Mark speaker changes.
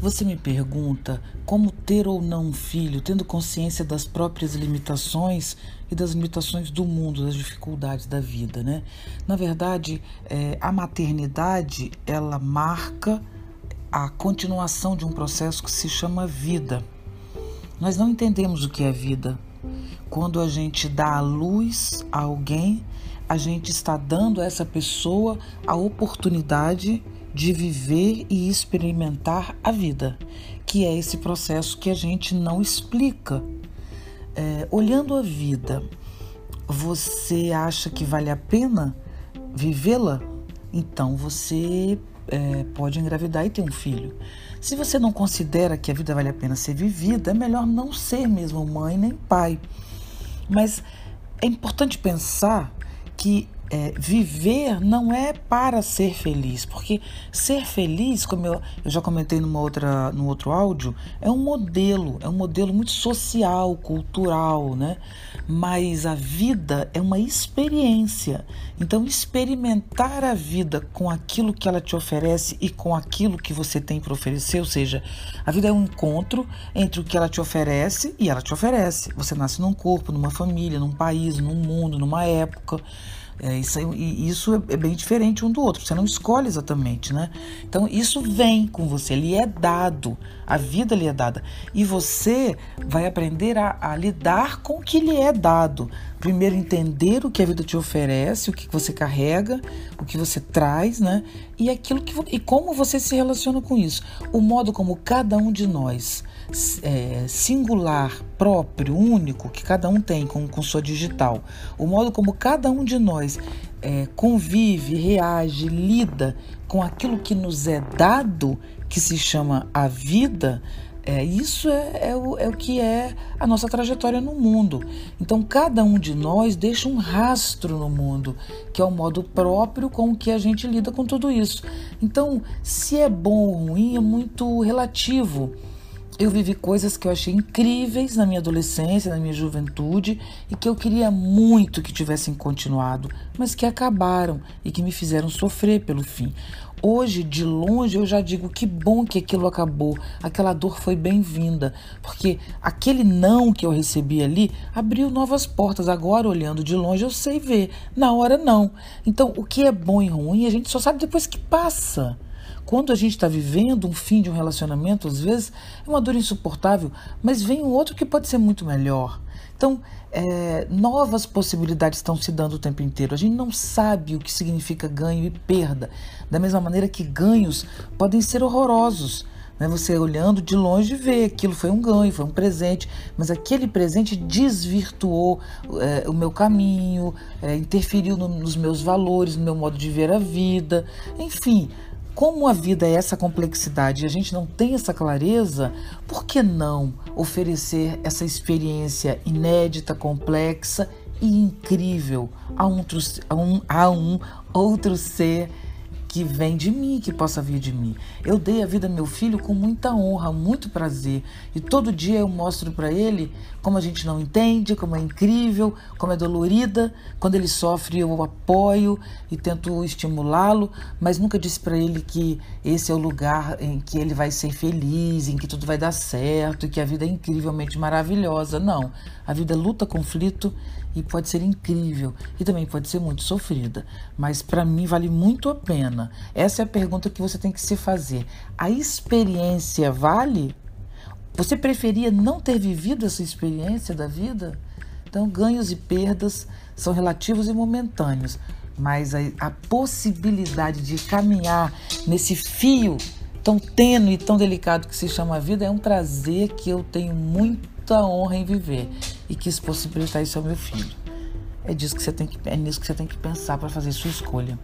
Speaker 1: Você me pergunta como ter ou não um filho, tendo consciência das próprias limitações e das limitações do mundo, das dificuldades da vida, né? Na verdade, é, a maternidade ela marca a continuação de um processo que se chama vida. Nós não entendemos o que é vida. Quando a gente dá a luz a alguém, a gente está dando a essa pessoa a oportunidade de viver e experimentar a vida, que é esse processo que a gente não explica. É, olhando a vida, você acha que vale a pena vivê-la? Então você é, pode engravidar e ter um filho. Se você não considera que a vida vale a pena ser vivida, é melhor não ser mesmo mãe nem pai. Mas é importante pensar que é, viver não é para ser feliz, porque ser feliz, como eu, eu já comentei numa outra, no outro áudio, é um modelo, é um modelo muito social, cultural, né? Mas a vida é uma experiência. Então, experimentar a vida com aquilo que ela te oferece e com aquilo que você tem para oferecer, ou seja, a vida é um encontro entre o que ela te oferece e ela te oferece. Você nasce num corpo, numa família, num país, num mundo, numa época. É, isso, e isso é, é bem diferente um do outro. Você não escolhe exatamente, né? Então isso vem com você, ele é dado, a vida lhe é dada. E você vai aprender a, a lidar com o que lhe é dado. Primeiro entender o que a vida te oferece, o que você carrega, o que você traz, né? E aquilo que e como você se relaciona com isso. O modo como cada um de nós é, singular, próprio, único, que cada um tem com, com sua digital, o modo como cada um de nós é, convive, reage, lida com aquilo que nos é dado, que se chama a vida, é, isso é, é, o, é o que é a nossa trajetória no mundo. Então, cada um de nós deixa um rastro no mundo, que é o modo próprio com que a gente lida com tudo isso. Então, se é bom ou ruim, é muito relativo. Eu vivi coisas que eu achei incríveis na minha adolescência, na minha juventude e que eu queria muito que tivessem continuado, mas que acabaram e que me fizeram sofrer pelo fim. Hoje, de longe, eu já digo que bom que aquilo acabou, aquela dor foi bem-vinda, porque aquele não que eu recebi ali abriu novas portas. Agora, olhando de longe, eu sei ver, na hora, não. Então, o que é bom e ruim, a gente só sabe depois que passa. Quando a gente está vivendo um fim de um relacionamento, às vezes é uma dor insuportável, mas vem um outro que pode ser muito melhor. Então, é, novas possibilidades estão se dando o tempo inteiro. A gente não sabe o que significa ganho e perda. Da mesma maneira que ganhos podem ser horrorosos. Né? Você olhando de longe vê aquilo foi um ganho, foi um presente, mas aquele presente desvirtuou é, o meu caminho, é, interferiu no, nos meus valores, no meu modo de ver a vida. Enfim, como a vida é essa complexidade e a gente não tem essa clareza, por que não oferecer essa experiência inédita, complexa e incrível a um, a um, a um outro ser que vem de mim, que possa vir de mim. Eu dei a vida ao meu filho com muita honra, muito prazer. E todo dia eu mostro para ele como a gente não entende, como é incrível, como é dolorida. Quando ele sofre, eu apoio e tento estimulá-lo, mas nunca disse para ele que esse é o lugar em que ele vai ser feliz, em que tudo vai dar certo e que a vida é incrivelmente maravilhosa. Não. A vida luta conflito e pode ser incrível e também pode ser muito sofrida, mas para mim vale muito a pena. Essa é a pergunta que você tem que se fazer. A experiência vale? Você preferia não ter vivido essa experiência da vida? Então, ganhos e perdas são relativos e momentâneos, mas a, a possibilidade de caminhar nesse fio tão tênue e tão delicado que se chama vida é um prazer que eu tenho muita honra em viver e quis possibilitar isso ao meu filho. É disso que você tem que é nisso que você tem que pensar para fazer sua escolha.